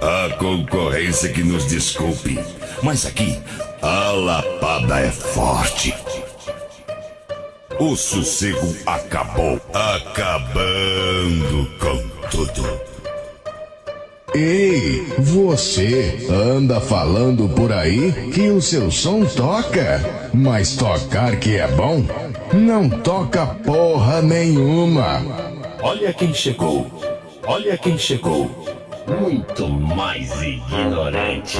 A concorrência que nos desculpe, mas aqui a lapada é forte. O sossego acabou, acabando com tudo. Ei, você anda falando por aí que o seu som toca, mas tocar que é bom, não toca porra nenhuma. Olha quem chegou, olha quem chegou. Muito mais ignorante.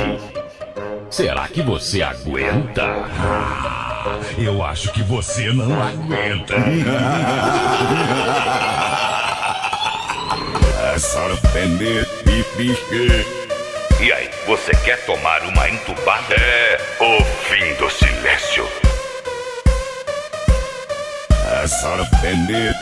Será que você aguenta? Ah, eu acho que você não aguenta. é e aí, você quer tomar uma entubada? É o fim do silêncio. É sorprender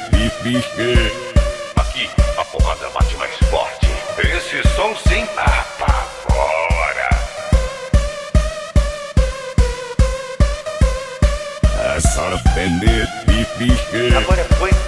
I'm gonna.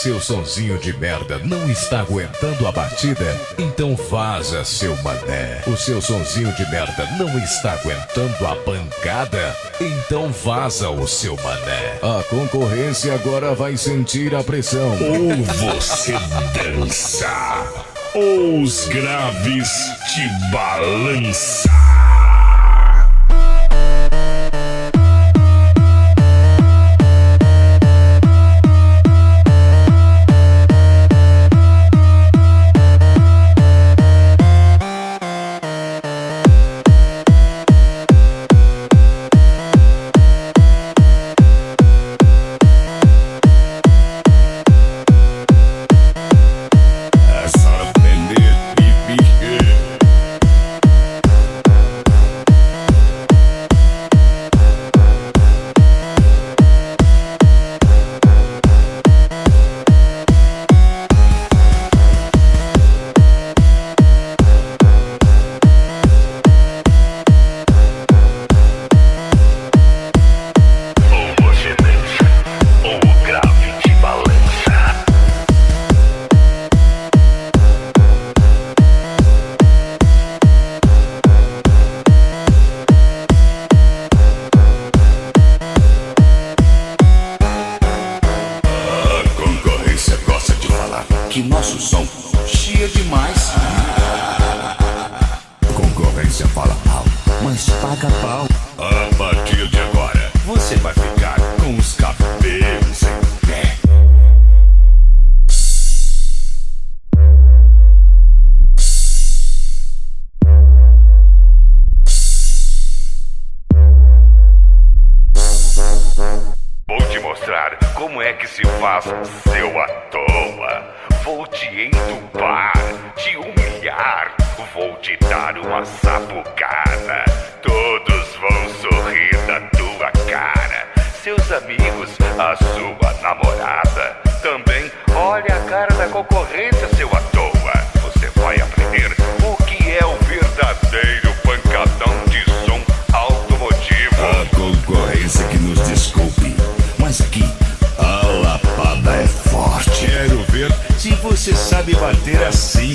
Seu sonzinho de merda não está aguentando a batida, então vaza, seu mané. O seu sonzinho de merda não está aguentando a pancada, então vaza o seu mané. A concorrência agora vai sentir a pressão. Ou você dança, ou os graves te balançam. que nosso som chia demais. Concorrência fala mal, mas paga pau. A partir de agora, você vai ficar com os cabelos em pé. Vou te mostrar como é que se faz seu à toa? Vou te entubar, te humilhar, vou te dar uma sapucada. Todos vão sorrir da tua cara, seus amigos, a sua namorada. Também olha a cara da concorrência, seu à toa. Você vai aprender o que é o verdadeiro. forte, você sabe bater assim.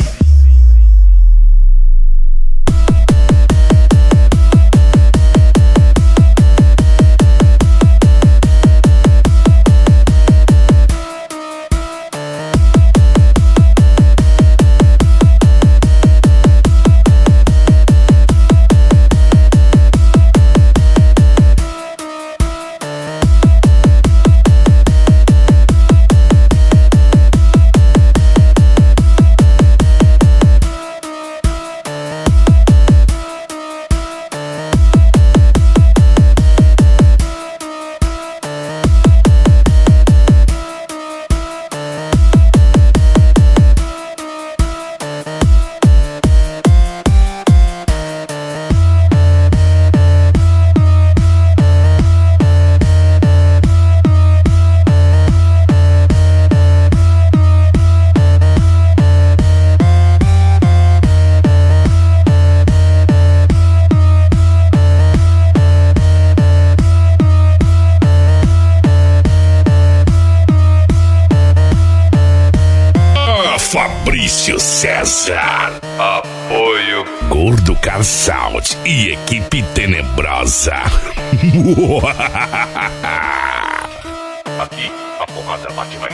Maurício César. Apoio Gordo Carsound e equipe tenebrosa. aqui, a porrada bate.